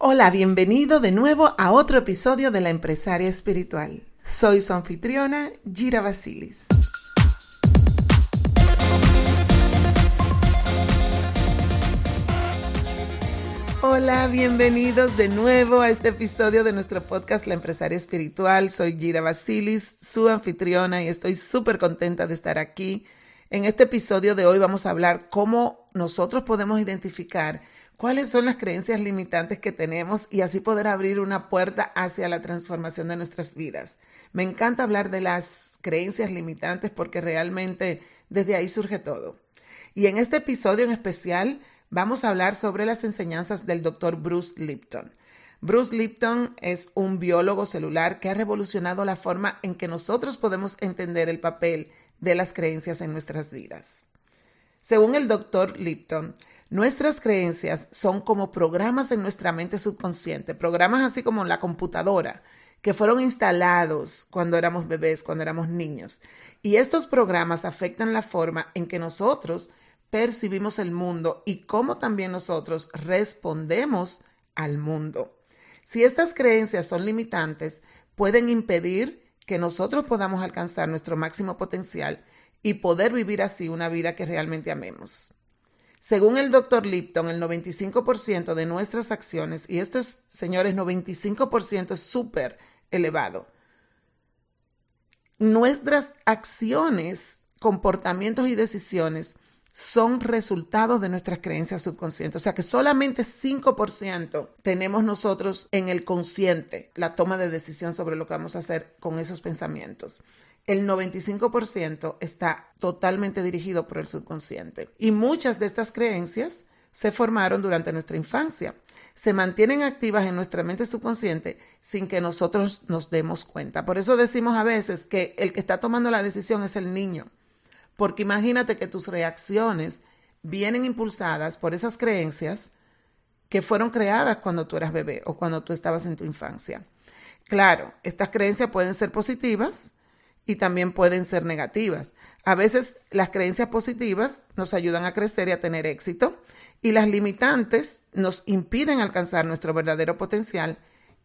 Hola, bienvenido de nuevo a otro episodio de La Empresaria Espiritual. Soy su anfitriona, Gira Basilis. Hola, bienvenidos de nuevo a este episodio de nuestro podcast La Empresaria Espiritual. Soy Gira Basilis, su anfitriona, y estoy súper contenta de estar aquí. En este episodio de hoy vamos a hablar cómo nosotros podemos identificar cuáles son las creencias limitantes que tenemos y así poder abrir una puerta hacia la transformación de nuestras vidas. Me encanta hablar de las creencias limitantes porque realmente desde ahí surge todo. Y en este episodio en especial vamos a hablar sobre las enseñanzas del doctor Bruce Lipton. Bruce Lipton es un biólogo celular que ha revolucionado la forma en que nosotros podemos entender el papel de las creencias en nuestras vidas. Según el doctor Lipton, Nuestras creencias son como programas en nuestra mente subconsciente, programas así como la computadora, que fueron instalados cuando éramos bebés, cuando éramos niños. Y estos programas afectan la forma en que nosotros percibimos el mundo y cómo también nosotros respondemos al mundo. Si estas creencias son limitantes, pueden impedir que nosotros podamos alcanzar nuestro máximo potencial y poder vivir así una vida que realmente amemos. Según el doctor Lipton, el 95% de nuestras acciones, y esto es, señores, 95% es súper elevado, nuestras acciones, comportamientos y decisiones son resultados de nuestras creencias subconscientes. O sea que solamente 5% tenemos nosotros en el consciente la toma de decisión sobre lo que vamos a hacer con esos pensamientos el 95% está totalmente dirigido por el subconsciente. Y muchas de estas creencias se formaron durante nuestra infancia. Se mantienen activas en nuestra mente subconsciente sin que nosotros nos demos cuenta. Por eso decimos a veces que el que está tomando la decisión es el niño. Porque imagínate que tus reacciones vienen impulsadas por esas creencias que fueron creadas cuando tú eras bebé o cuando tú estabas en tu infancia. Claro, estas creencias pueden ser positivas y también pueden ser negativas. A veces las creencias positivas nos ayudan a crecer y a tener éxito y las limitantes nos impiden alcanzar nuestro verdadero potencial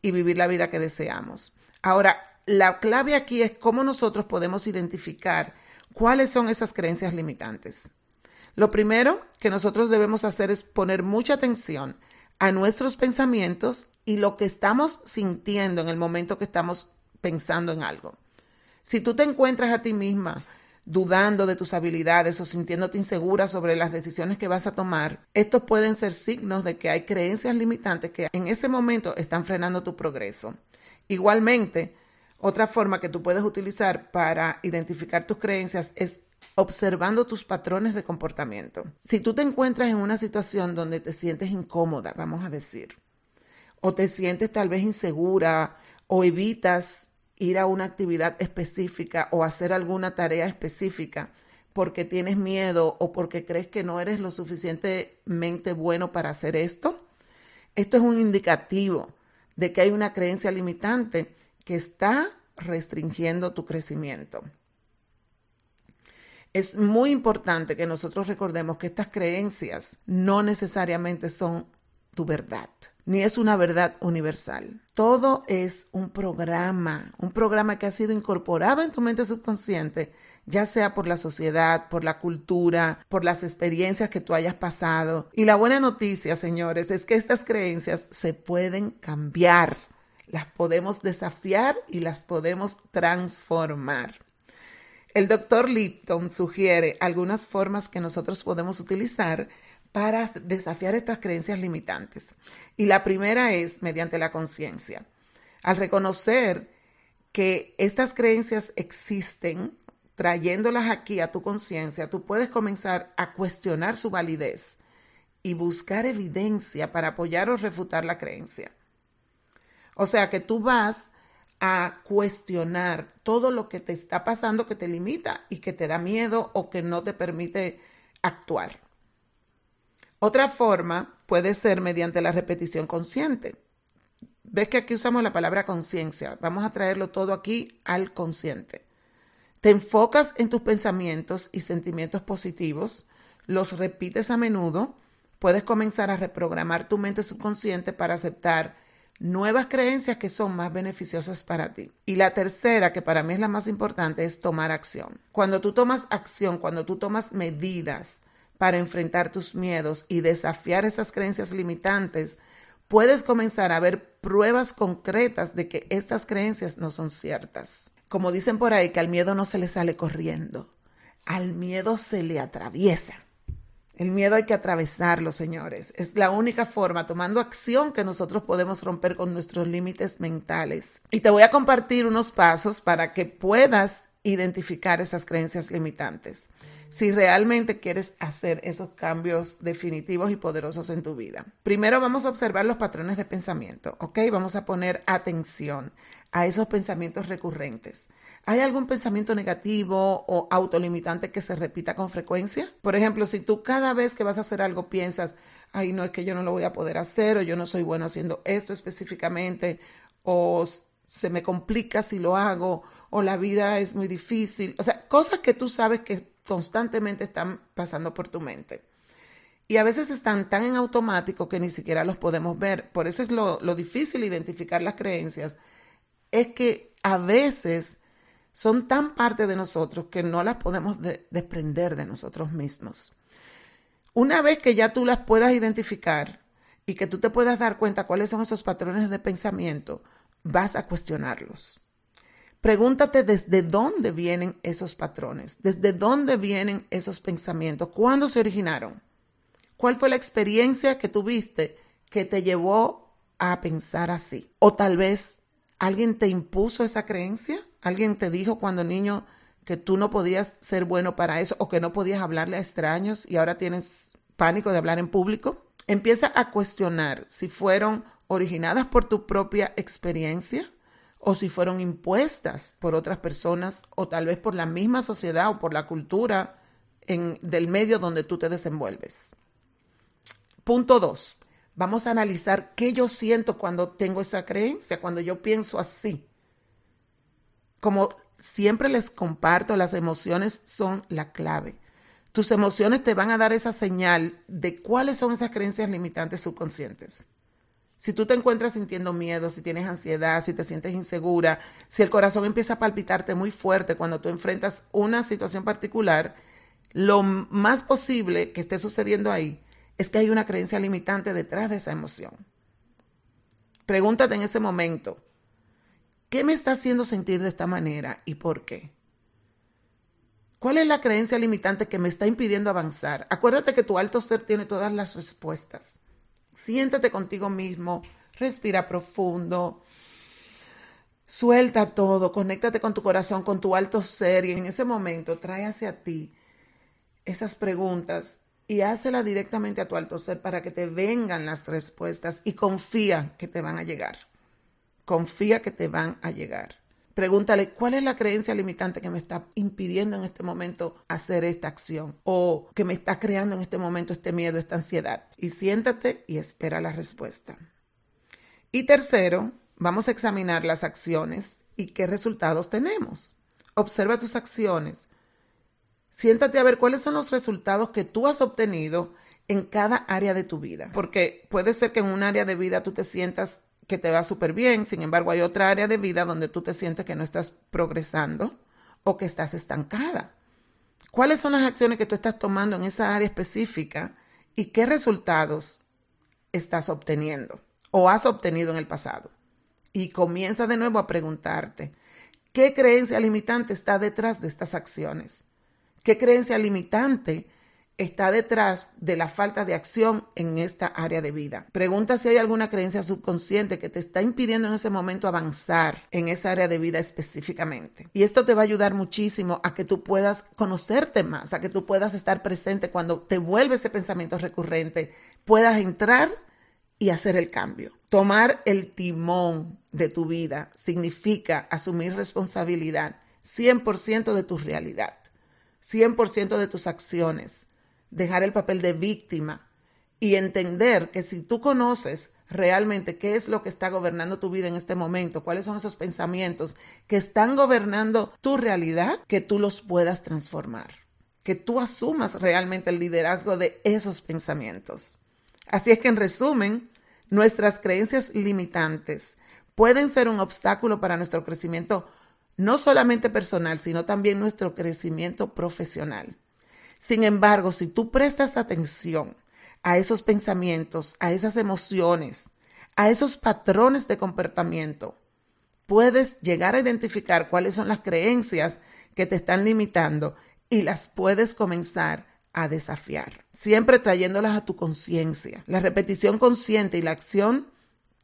y vivir la vida que deseamos. Ahora, la clave aquí es cómo nosotros podemos identificar cuáles son esas creencias limitantes. Lo primero que nosotros debemos hacer es poner mucha atención a nuestros pensamientos y lo que estamos sintiendo en el momento que estamos pensando en algo. Si tú te encuentras a ti misma dudando de tus habilidades o sintiéndote insegura sobre las decisiones que vas a tomar, estos pueden ser signos de que hay creencias limitantes que en ese momento están frenando tu progreso. Igualmente, otra forma que tú puedes utilizar para identificar tus creencias es observando tus patrones de comportamiento. Si tú te encuentras en una situación donde te sientes incómoda, vamos a decir, o te sientes tal vez insegura o evitas ir a una actividad específica o hacer alguna tarea específica porque tienes miedo o porque crees que no eres lo suficientemente bueno para hacer esto, esto es un indicativo de que hay una creencia limitante que está restringiendo tu crecimiento. Es muy importante que nosotros recordemos que estas creencias no necesariamente son tu verdad, ni es una verdad universal. Todo es un programa, un programa que ha sido incorporado en tu mente subconsciente, ya sea por la sociedad, por la cultura, por las experiencias que tú hayas pasado. Y la buena noticia, señores, es que estas creencias se pueden cambiar, las podemos desafiar y las podemos transformar. El doctor Lipton sugiere algunas formas que nosotros podemos utilizar para desafiar estas creencias limitantes. Y la primera es mediante la conciencia. Al reconocer que estas creencias existen, trayéndolas aquí a tu conciencia, tú puedes comenzar a cuestionar su validez y buscar evidencia para apoyar o refutar la creencia. O sea que tú vas a cuestionar todo lo que te está pasando que te limita y que te da miedo o que no te permite actuar. Otra forma puede ser mediante la repetición consciente. Ves que aquí usamos la palabra conciencia. Vamos a traerlo todo aquí al consciente. Te enfocas en tus pensamientos y sentimientos positivos, los repites a menudo, puedes comenzar a reprogramar tu mente subconsciente para aceptar nuevas creencias que son más beneficiosas para ti. Y la tercera, que para mí es la más importante, es tomar acción. Cuando tú tomas acción, cuando tú tomas medidas para enfrentar tus miedos y desafiar esas creencias limitantes, puedes comenzar a ver pruebas concretas de que estas creencias no son ciertas. Como dicen por ahí, que al miedo no se le sale corriendo, al miedo se le atraviesa. El miedo hay que atravesarlo, señores. Es la única forma, tomando acción, que nosotros podemos romper con nuestros límites mentales. Y te voy a compartir unos pasos para que puedas identificar esas creencias limitantes. Si realmente quieres hacer esos cambios definitivos y poderosos en tu vida. Primero vamos a observar los patrones de pensamiento, ¿ok? Vamos a poner atención a esos pensamientos recurrentes. ¿Hay algún pensamiento negativo o autolimitante que se repita con frecuencia? Por ejemplo, si tú cada vez que vas a hacer algo piensas, ay, no es que yo no lo voy a poder hacer o yo no soy bueno haciendo esto específicamente o se me complica si lo hago o la vida es muy difícil. O sea, cosas que tú sabes que constantemente están pasando por tu mente. Y a veces están tan en automático que ni siquiera los podemos ver. Por eso es lo, lo difícil identificar las creencias. Es que a veces son tan parte de nosotros que no las podemos desprender de nosotros mismos. Una vez que ya tú las puedas identificar y que tú te puedas dar cuenta cuáles son esos patrones de pensamiento, vas a cuestionarlos. Pregúntate desde dónde vienen esos patrones, desde dónde vienen esos pensamientos, cuándo se originaron, cuál fue la experiencia que tuviste que te llevó a pensar así. O tal vez alguien te impuso esa creencia Alguien te dijo cuando niño que tú no podías ser bueno para eso o que no podías hablarle a extraños y ahora tienes pánico de hablar en público. Empieza a cuestionar si fueron originadas por tu propia experiencia o si fueron impuestas por otras personas o tal vez por la misma sociedad o por la cultura del medio donde tú te desenvuelves. Punto dos. Vamos a analizar qué yo siento cuando tengo esa creencia, cuando yo pienso así. Como siempre les comparto, las emociones son la clave. Tus emociones te van a dar esa señal de cuáles son esas creencias limitantes subconscientes. Si tú te encuentras sintiendo miedo, si tienes ansiedad, si te sientes insegura, si el corazón empieza a palpitarte muy fuerte cuando tú enfrentas una situación particular, lo más posible que esté sucediendo ahí es que hay una creencia limitante detrás de esa emoción. Pregúntate en ese momento, ¿Qué me está haciendo sentir de esta manera y por qué? ¿Cuál es la creencia limitante que me está impidiendo avanzar? Acuérdate que tu alto ser tiene todas las respuestas. Siéntate contigo mismo, respira profundo, suelta todo, conéctate con tu corazón, con tu alto ser y en ese momento trae hacia ti esas preguntas y hácela directamente a tu alto ser para que te vengan las respuestas y confía que te van a llegar. Confía que te van a llegar. Pregúntale, ¿cuál es la creencia limitante que me está impidiendo en este momento hacer esta acción? O que me está creando en este momento este miedo, esta ansiedad. Y siéntate y espera la respuesta. Y tercero, vamos a examinar las acciones y qué resultados tenemos. Observa tus acciones. Siéntate a ver cuáles son los resultados que tú has obtenido en cada área de tu vida. Porque puede ser que en un área de vida tú te sientas que te va súper bien, sin embargo hay otra área de vida donde tú te sientes que no estás progresando o que estás estancada. ¿Cuáles son las acciones que tú estás tomando en esa área específica y qué resultados estás obteniendo o has obtenido en el pasado? Y comienza de nuevo a preguntarte, ¿qué creencia limitante está detrás de estas acciones? ¿Qué creencia limitante está detrás de la falta de acción en esta área de vida. Pregunta si hay alguna creencia subconsciente que te está impidiendo en ese momento avanzar en esa área de vida específicamente. Y esto te va a ayudar muchísimo a que tú puedas conocerte más, a que tú puedas estar presente cuando te vuelve ese pensamiento recurrente, puedas entrar y hacer el cambio. Tomar el timón de tu vida significa asumir responsabilidad 100% de tu realidad, 100% de tus acciones, dejar el papel de víctima y entender que si tú conoces realmente qué es lo que está gobernando tu vida en este momento, cuáles son esos pensamientos que están gobernando tu realidad, que tú los puedas transformar, que tú asumas realmente el liderazgo de esos pensamientos. Así es que en resumen, nuestras creencias limitantes pueden ser un obstáculo para nuestro crecimiento no solamente personal, sino también nuestro crecimiento profesional. Sin embargo, si tú prestas atención a esos pensamientos, a esas emociones, a esos patrones de comportamiento, puedes llegar a identificar cuáles son las creencias que te están limitando y las puedes comenzar a desafiar, siempre trayéndolas a tu conciencia. La repetición consciente y la acción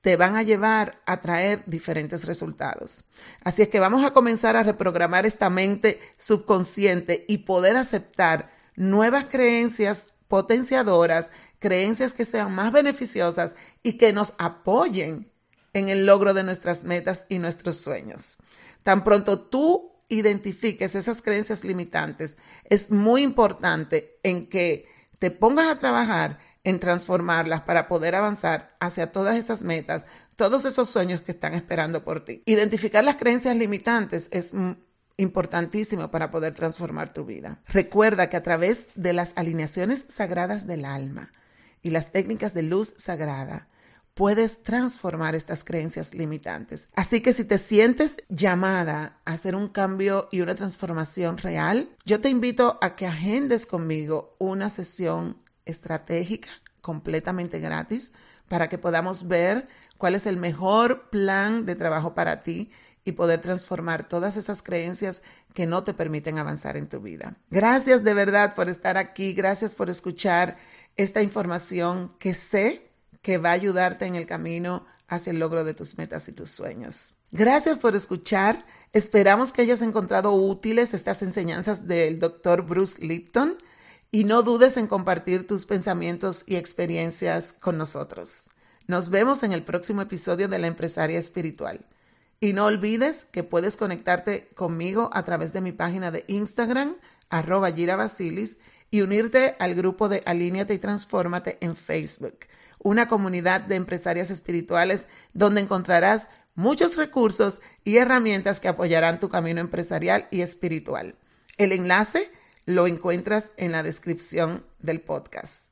te van a llevar a traer diferentes resultados. Así es que vamos a comenzar a reprogramar esta mente subconsciente y poder aceptar nuevas creencias potenciadoras, creencias que sean más beneficiosas y que nos apoyen en el logro de nuestras metas y nuestros sueños. Tan pronto tú identifiques esas creencias limitantes, es muy importante en que te pongas a trabajar en transformarlas para poder avanzar hacia todas esas metas, todos esos sueños que están esperando por ti. Identificar las creencias limitantes es importantísimo para poder transformar tu vida. Recuerda que a través de las alineaciones sagradas del alma y las técnicas de luz sagrada, puedes transformar estas creencias limitantes. Así que si te sientes llamada a hacer un cambio y una transformación real, yo te invito a que agendes conmigo una sesión estratégica completamente gratis para que podamos ver cuál es el mejor plan de trabajo para ti y poder transformar todas esas creencias que no te permiten avanzar en tu vida. Gracias de verdad por estar aquí, gracias por escuchar esta información que sé que va a ayudarte en el camino hacia el logro de tus metas y tus sueños. Gracias por escuchar. Esperamos que hayas encontrado útiles estas enseñanzas del doctor Bruce Lipton y no dudes en compartir tus pensamientos y experiencias con nosotros. Nos vemos en el próximo episodio de La Empresaria Espiritual. Y no olvides que puedes conectarte conmigo a través de mi página de Instagram, arroba Gira Basilis, y unirte al grupo de Alíneate y Transfórmate en Facebook, una comunidad de empresarias espirituales donde encontrarás muchos recursos y herramientas que apoyarán tu camino empresarial y espiritual. El enlace lo encuentras en la descripción del podcast.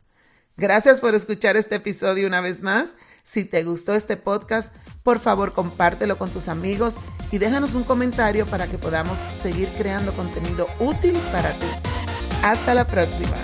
Gracias por escuchar este episodio una vez más. Si te gustó este podcast, por favor compártelo con tus amigos y déjanos un comentario para que podamos seguir creando contenido útil para ti. Hasta la próxima.